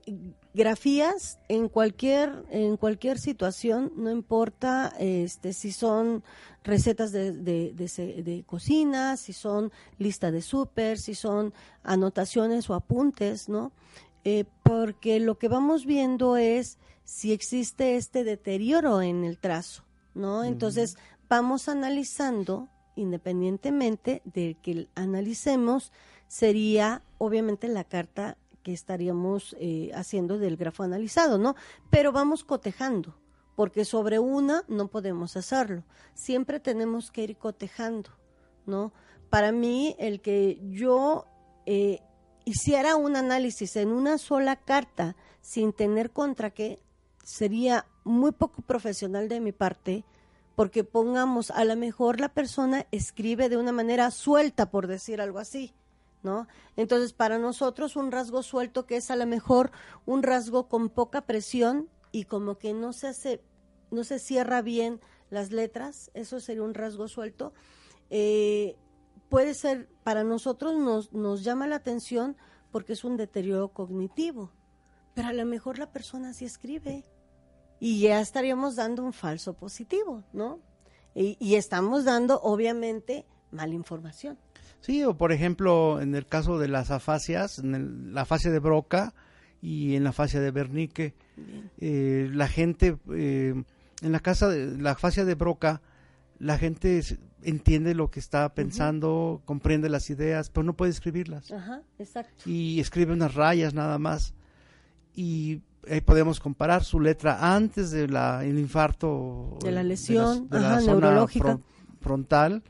grafías en cualquier en cualquier situación no importa este si son recetas de, de, de, cocina si son lista de súper si son anotaciones o apuntes no eh, porque lo que vamos viendo es si existe este deterioro en el trazo, ¿no? Entonces, vamos analizando, independientemente de que analicemos, sería obviamente la carta que estaríamos eh, haciendo del grafo analizado, ¿no? Pero vamos cotejando, porque sobre una no podemos hacerlo. Siempre tenemos que ir cotejando, ¿no? Para mí, el que yo eh, hiciera un análisis en una sola carta sin tener contra qué, sería muy poco profesional de mi parte, porque pongamos, a lo mejor la persona escribe de una manera suelta, por decir algo así, ¿no? Entonces, para nosotros un rasgo suelto que es a lo mejor un rasgo con poca presión y como que no se hace, no se cierra bien las letras, eso sería un rasgo suelto. Eh, puede ser, para nosotros nos, nos llama la atención porque es un deterioro cognitivo, pero a lo mejor la persona sí escribe y ya estaríamos dando un falso positivo, ¿no? Y, y estamos dando, obviamente, mala información. Sí, o por ejemplo, en el caso de las afasias, en el- la afasia de Broca y en la afasia de Bernique, eh, la gente, eh, en la casa de la afasia de Broca, la gente entiende lo que está pensando, comprende las ideas, pero no puede escribirlas. Ajá, exacto. Y escribe unas rayas nada más. Y ahí podemos comparar su letra antes de la, el infarto. De la lesión, de la, de la ajá, zona neurológica. fron- frontal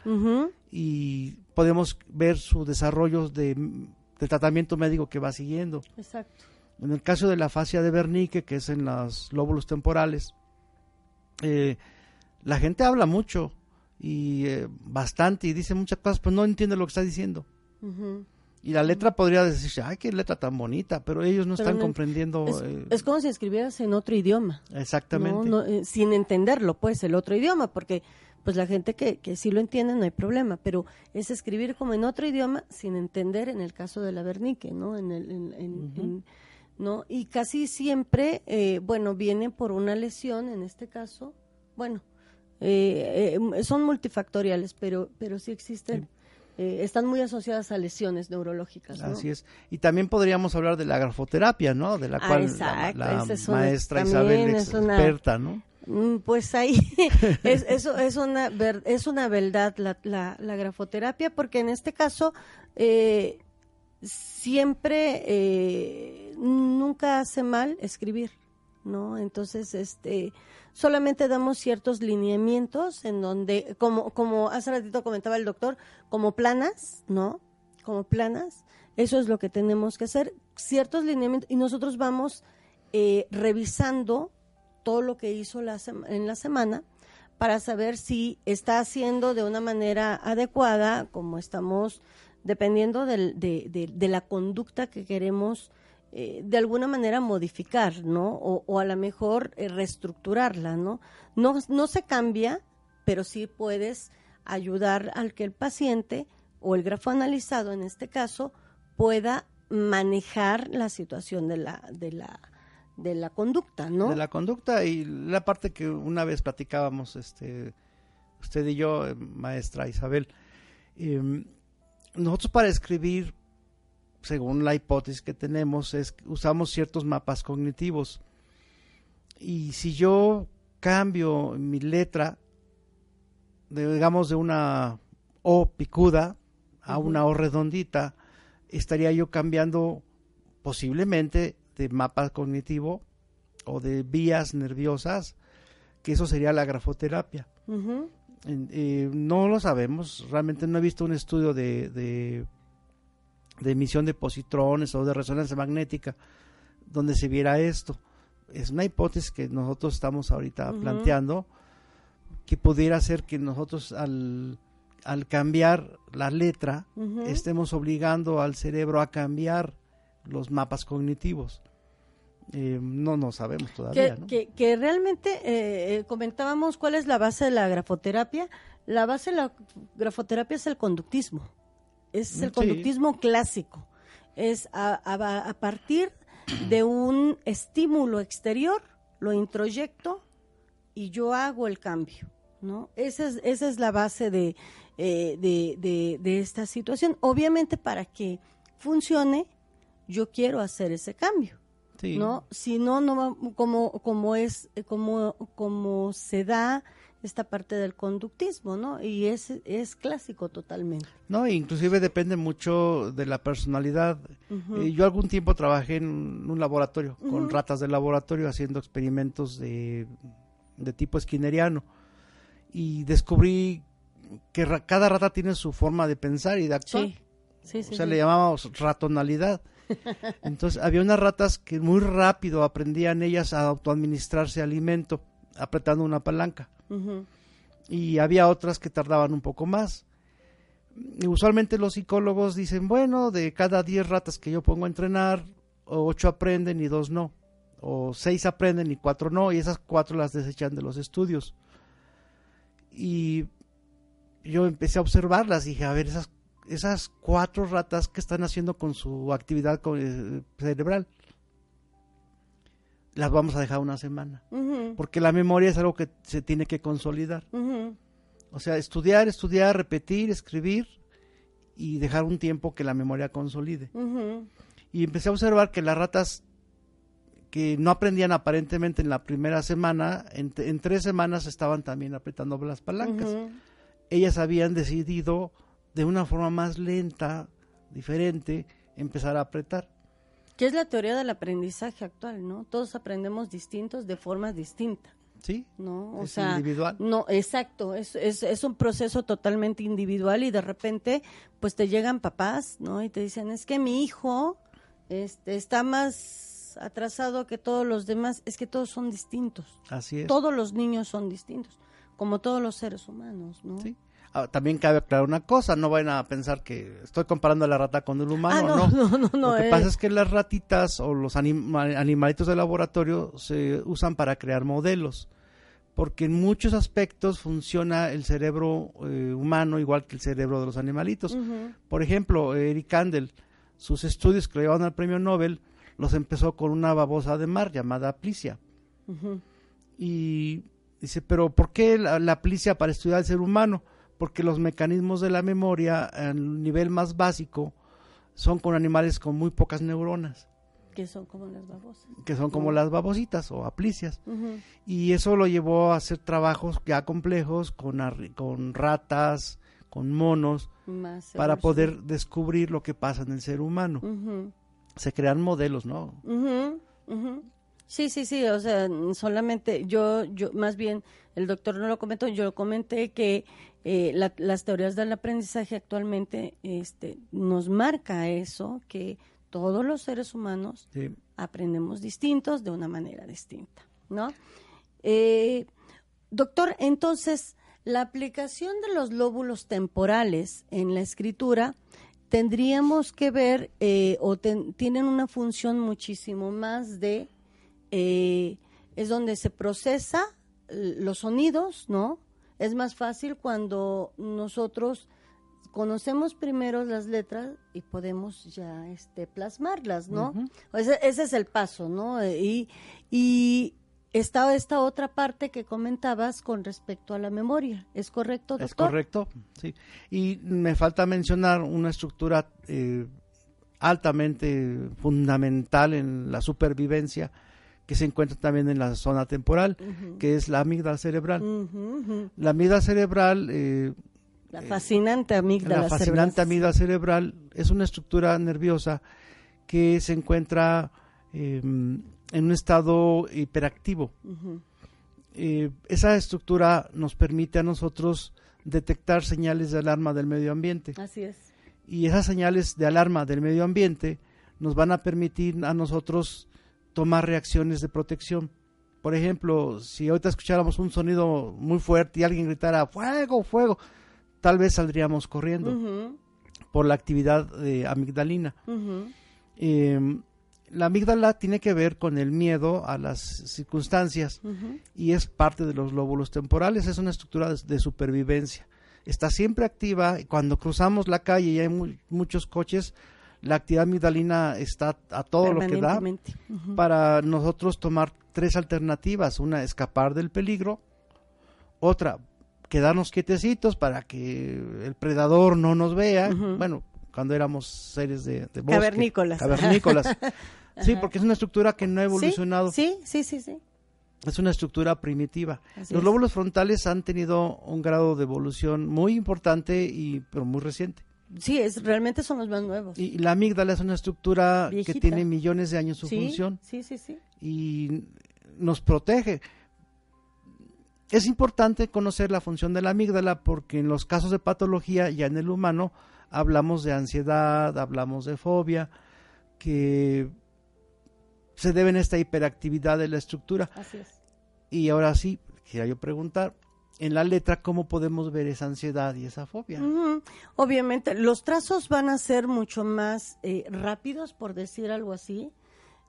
y podemos ver su desarrollo de, de tratamiento médico que va siguiendo. Exacto. En el caso de la fascia de Wernicke, que es en los lóbulos temporales, eh, la gente habla mucho y eh, bastante y dice muchas cosas, pero no entiende lo que está diciendo. Y la letra podría decirse, ay, qué letra tan bonita, pero ellos no Pero están no- comprendiendo Es, eh, es como si escribieras en otro idioma. exactamente. ¿no? No, eh, sin entenderlo, pues, el otro idioma, porque pues la gente que, que sí lo entiende no hay problema, pero es escribir como en otro idioma sin entender en el caso de la Bernique, ¿no? En el, en- en- en- ¿no? Y casi siempre, eh, bueno, viene por una lesión, en este caso, bueno, eh, eh, son multifactoriales, pero, pero sí existen, eh, están muy asociadas a lesiones neurológicas, ¿no? Así es. Y también podríamos hablar de la grafoterapia, ¿no? De la Ah, cual la- exacto, la, esa es una- maestra Isabel es es una- experta, ¿no? Mm, Pues ahí [laughs] es, eso es una es una verdad la, la, la grafoterapia porque en este caso eh, siempre eh, nunca hace mal escribir, ¿no? Entonces este solamente damos ciertos lineamientos en donde como como hace ratito comentaba el doctor como planas, ¿no? Como planas eso es lo que tenemos que hacer ciertos lineamientos y nosotros vamos eh, revisando todo lo que hizo la en la semana para saber si está haciendo de una manera adecuada, como estamos, dependiendo del- de, de- de la conducta que queremos eh, de alguna manera modificar, ¿no? O, a lo mejor eh, reestructurarla, ¿no? ¿no? No se cambia, pero sí puedes ayudar al que el paciente o el grafo analizado, en este caso, pueda manejar la situación de la, de la, de la conducta, ¿no? De la conducta y la parte que una vez platicábamos, este, usted y yo, eh, maestra Isabel, em, nosotros para escribir, según la hipótesis que tenemos, es que usamos ciertos mapas cognitivos. Y si yo cambio mi letra, de, digamos de una O picuda a una O redondita, estaría yo cambiando posiblemente de mapa cognitivo o de vías nerviosas, que eso sería la grafoterapia. Eh, no lo sabemos, realmente no he visto un estudio de, de, de emisión de positrones o de resonancia magnética donde se viera esto. Es una hipótesis que nosotros estamos ahorita planteando que pudiera ser que nosotros al, al cambiar la letra estemos obligando al cerebro a cambiar los mapas cognitivos. Eh, no, no sabemos todavía. que, ¿no? que, que realmente eh, eh, comentábamos cuál es la base de la grafoterapia. La base de la grafoterapia es el conductismo. Es el sí. conductismo clásico. Es a, a- a partir de un estímulo exterior, lo introyecto y yo hago el cambio. ¿no? Esa, es, esa es la base de, eh, de, de- de esta situación. Obviamente para que funcione, yo quiero hacer ese cambio. Sí. ¿no? Si no, no como, como es, como, como se da esta parte del conductismo, ¿no? Y es, es clásico totalmente. No, inclusive depende mucho de la personalidad. Eh, yo algún tiempo trabajé en un laboratorio con ratas de laboratorio haciendo experimentos de, de tipo esquineriano y descubrí que ra- cada rata tiene su forma de pensar y de actuar. Sí, sí, sí. o sea, le llamábamos ratonalidad. [laughs] Entonces, había unas ratas que muy rápido aprendían ellas a autoadministrarse alimento apretando una palanca Y había otras que tardaban un poco más. Usualmente los psicólogos dicen, bueno, de cada 10 ratas que yo pongo a entrenar, 8 aprenden y 2 no, o 6 aprenden y 4 no, y esas 4 las desechan de los estudios. Y yo empecé a observarlas, dije, a ver, esas esas cuatro ratas que están haciendo con su actividad eh, cerebral. Las vamos a dejar una semana. Porque la memoria es algo que se tiene que consolidar. O sea, estudiar, estudiar, repetir, escribir y dejar un tiempo que la memoria consolide. Y empecé a observar que las ratas que no aprendían aparentemente en la primera semana, en, tres semanas estaban también apretando las palancas. Ellas habían decidido de una forma más lenta, diferente, empezar a apretar. Que es la teoría del aprendizaje actual, ¿no? Todos aprendemos distintos de forma distinta. Sí. ¿No? O es individual. No, exacto. Es, es, es, un proceso totalmente individual y de repente, pues te llegan papás, ¿no? Y te dicen, es que mi hijo este, está más atrasado que todos los demás, es que todos son distintos. Así es. Todos los niños son distintos, como todos los seres humanos, ¿no? Sí. Ah, también cabe aclarar una cosa, no vayan a pensar que estoy comparando a la rata con el humano, ah, no, no, no, Lo que pasa es que las ratitas o los animalitos de laboratorio se usan para crear modelos, porque en muchos aspectos funciona el cerebro eh, humano igual que el cerebro de los animalitos. Por ejemplo, Eric Kandel, sus estudios que le llevaron al premio Nobel, los empezó con una babosa de mar llamada Aplicia. Y dice, pero ¿por qué la, la, Aplicia para estudiar el ser humano? Porque los mecanismos de la memoria a nivel más básico son con animales con muy pocas neuronas. Que son como las babosas. Que son como las babositas o aplicias. Y eso lo llevó a hacer trabajos ya complejos con, con ratas, con monos, para poder descubrir lo que pasa en el ser humano se crean modelos, ¿no? Sí, sí, sí, o sea, solamente yo, yo, más bien, el doctor no lo comentó, yo comenté que eh, las teorías del aprendizaje actualmente este, nos marca eso, que todos los seres humanos aprendemos distintos de una manera distinta, ¿no? Eh, doctor, entonces, la aplicación de los lóbulos temporales en la escritura tendríamos que ver eh, o tienen una función muchísimo más de es donde se procesa los sonidos, ¿no? Es más fácil cuando nosotros conocemos primero las letras y podemos ya este plasmarlas, ¿no? ese, ese, es el paso, ¿no? Y, y estaba esta otra parte que comentabas con respecto a la memoria. ¿Es correcto, doctor? Es correcto, sí. Y me falta mencionar una estructura eh, altamente fundamental en la supervivencia que se encuentra también en la zona temporal, que es la amígdala cerebral. La amígdala cerebral... Eh, la fascinante amígdala La fascinante amígdala cerebral es una estructura nerviosa que se encuentra em, en un estado hiperactivo. Eh, esa estructura nos permite a nosotros detectar señales de alarma del medio ambiente. Así es. Y esas señales de alarma del medio ambiente nos van a permitir a nosotros tomar reacciones de protección. Por ejemplo, si ahorita escucháramos un sonido muy fuerte y alguien gritara fuego, fuego, tal vez saldríamos corriendo por la actividad de amigdalina la amígdala tiene que ver con el miedo a las circunstancias y es parte de los lóbulos temporales, es una estructura de, supervivencia. Está siempre activa y cuando cruzamos la calle y hay muchos coches, la actividad amigdalina está a todo lo que da para nosotros tomar tres alternativas. Una, escapar del peligro. Otra, quedarnos quietecitos para que el predador no nos vea. Bueno, cuando éramos seres de, de bosque. Cavernícolas. Cavernícolas. [laughs] sí, porque es una estructura que no ha evolucionado. Sí, sí, sí, sí. Es una estructura primitiva. Los lóbulos frontales han tenido un grado de evolución muy importante y pero muy reciente. Sí, es, realmente son los más nuevos. Y, la amígdala es una estructura que tiene millones de años su función. Sí, sí, sí. Y nos protege. Es importante conocer la función de la amígdala porque en los casos de patología, ya en el humano, hablamos de ansiedad, hablamos de fobia, que se deben a esta hiperactividad de la estructura. Así es. Y ahora sí, quería yo preguntar, en la letra, ¿cómo podemos ver esa ansiedad y esa fobia? Obviamente, los trazos van a ser mucho más eh, rápidos, por decir algo así,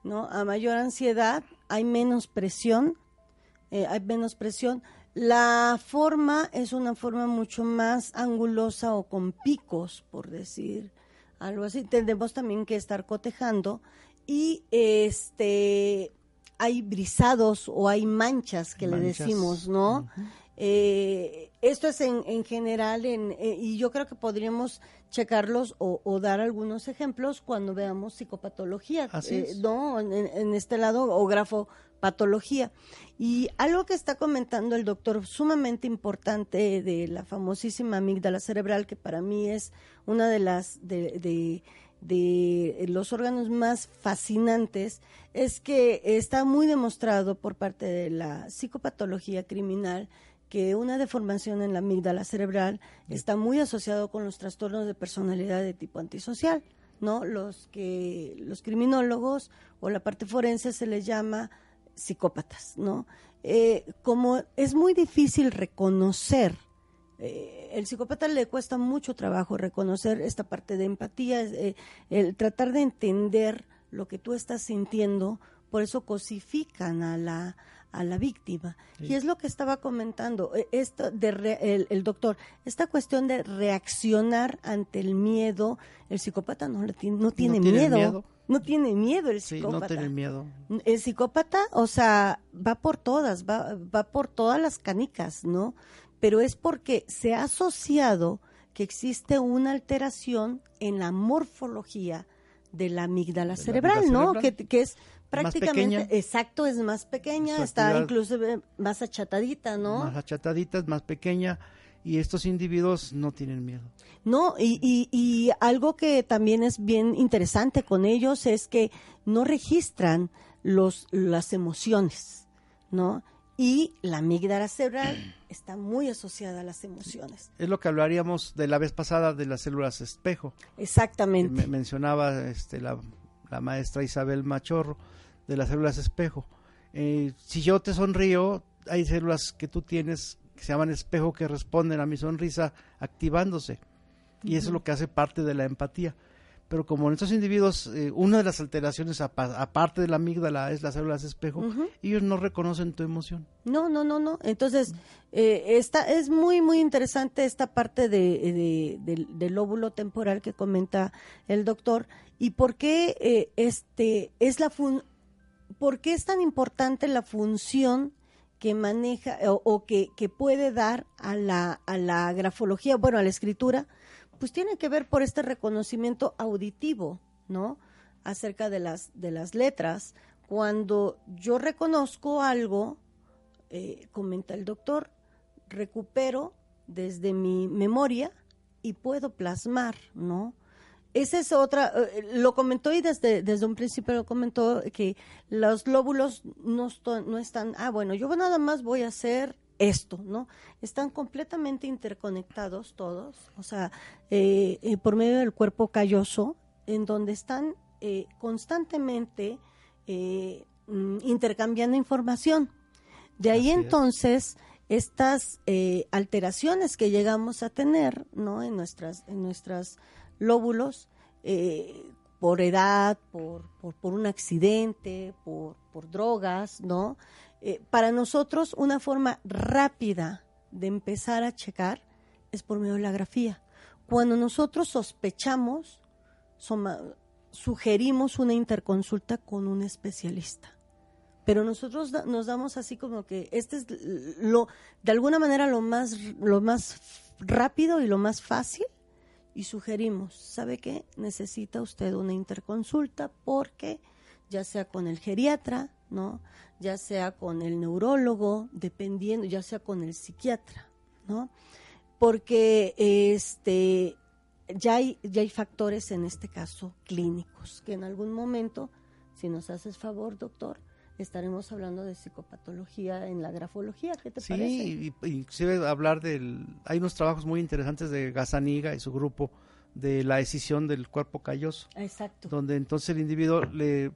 ¿no? A mayor ansiedad hay menos presión, eh, hay menos presión. La forma es una forma mucho más angulosa o con picos, por decir algo así. Tenemos también que estar cotejando y este hay brisados o hay manchas que le decimos, ¿no? Eh, esto es en, en general, en, eh, y yo creo que podríamos checarlos o, dar algunos ejemplos cuando veamos psicopatología, eh, ¿no? En, este lado, o grafopatología. Y algo que está comentando el doctor, sumamente importante, de la famosísima amígdala cerebral, que para mí es una de las, de, de los órganos más fascinantes es que está muy demostrado por parte de la psicopatología criminal que una deformación en la amígdala cerebral está muy asociado con los trastornos de personalidad de tipo antisocial, ¿no? Los que los criminólogos o la parte forense se les llama psicópatas, ¿no? Eh, como es muy difícil reconocer, eh, el psicópata le cuesta mucho trabajo reconocer esta parte de empatía, eh, el tratar de entender lo que tú estás sintiendo, por eso cosifican a la a la víctima. Y es lo que estaba comentando e, esto de el, doctor, esta cuestión de reaccionar ante el miedo, el psicópata no, no, tiene, miedo, No tiene miedo el psicópata. no tiene miedo. El psicópata, o sea, va por todas, va, va por todas las canicas, ¿no? Pero es porque se ha asociado que existe una alteración en la morfología de la amígdala cerebral, ¿no? Que, que es prácticamente, exacto, es más pequeña, está incluso más achatadita, ¿no? Más achatadita, es más pequeña y estos individuos no tienen miedo. No, y, y, y, algo que también es bien interesante con ellos es que no registran los, las emociones, ¿no? Y la amígdala cerebral [clears throat] está muy asociada a las emociones. Es lo que hablaríamos de la vez pasada de las células espejo. Exactamente. mencionaba este, la, la maestra Isabel Machorro de las células espejo. Eh, si yo te sonrío, hay células que tú tienes que se llaman espejo que responden a mi sonrisa activándose. Y eso es lo que hace parte de la empatía. Pero como en estos individuos, eh, una de las alteraciones aparte de la amígdala es las células espejo, ellos no reconocen tu emoción. No, no, no, no. Entonces, eh, es muy, muy interesante esta parte de, del lóbulo temporal que comenta el doctor. ¿Y por qué este, es la fun ¿por qué es tan importante la función que maneja o, que, puede dar a la, a la grafología, bueno, a la escritura? Pues tiene que ver por este reconocimiento auditivo, ¿no? Acerca de las, de las letras. Cuando yo reconozco algo, eh, comenta el doctor, recupero desde mi memoria y puedo plasmar, ¿no? Esa es otra, eh, lo comentó y desde, desde un principio lo comentó que los lóbulos no, no están, ah, bueno, yo nada más voy a hacer esto, ¿no? Están completamente interconectados todos, o sea, eh, eh, por medio del cuerpo calloso, en donde están constantemente mm, intercambiando información. De ahí entonces estas alteraciones que llegamos a tener, ¿no? En nuestras, en nuestras lóbulos eh, por edad, por, por, un accidente, por, por drogas, ¿no? Eh, para nosotros una forma rápida de empezar a checar es por medio de la grafía. Cuando nosotros sospechamos, sugerimos una interconsulta con un especialista. Pero nosotros nos damos así como que este es lo, de alguna manera lo más, lo más rápido y lo más fácil y sugerimos, ¿sabe qué? Necesita usted una interconsulta porque ya sea con el geriatra, ¿no? Ya sea con el neurólogo, dependiendo, ya sea con el psiquiatra, ¿no? Porque este ya hay, ya hay factores en este caso clínicos que en algún momento, si nos haces favor, doctor, estaremos hablando de psicopatología en la grafología. ¿Qué te parece? Sí, inclusive hablar del... Hay unos trabajos muy interesantes de Gazaniga y su grupo de la escisión del cuerpo calloso. Exacto. Donde entonces el individuo le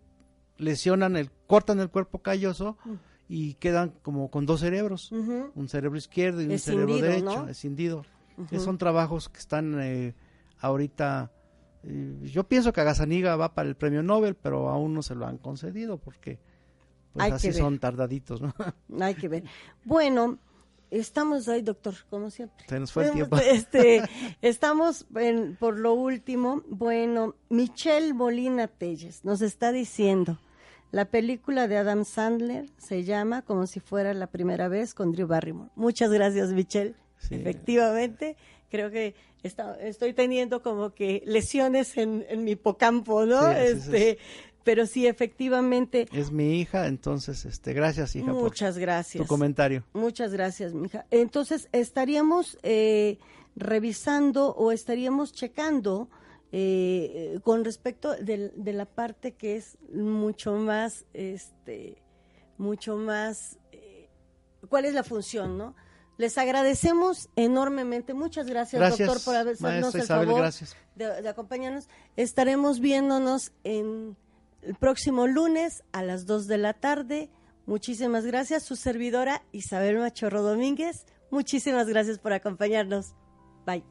lesionan, el, cortan el cuerpo calloso mm. y quedan como con dos cerebros, un cerebro izquierdo y un cerebro derecho, escindido. son trabajos que están eh, ahorita... Eh, yo pienso que Gazaniga va para el premio Nobel, pero aún no se lo han concedido porque pues así son tardaditos, ¿no? [laughs] Hay que ver. Bueno, estamos ahí, doctor, como siempre. Se nos fue el tiempo. [laughs] Este, [laughs] estamos por lo último. Bueno, Michelle Molina Telles nos está diciendo, la película de Adam Sandler se llama Como si fuera la primera vez con Drew Barrymore. Muchas gracias, Michelle. Efectivamente, creo que estoy teniendo como que lesiones en, mi hipocampo, ¿no? este, pero sí, efectivamente. Es mi hija, entonces, este, gracias, hija. Muchas gracias. Tu comentario. Muchas gracias, mi hija. Entonces, estaríamos eh, revisando o estaríamos checando eh, con respecto de, la parte que es mucho más, este, mucho más, eh, ¿cuál es la función, no? Les agradecemos enormemente. Muchas gracias, doctor, por habernos el favor de, de acompañarnos. Estaremos viéndonos en el próximo lunes a las 2 de la tarde. Muchísimas gracias, su servidora Isabel Machorro Domínguez. Muchísimas gracias por acompañarnos. Bye.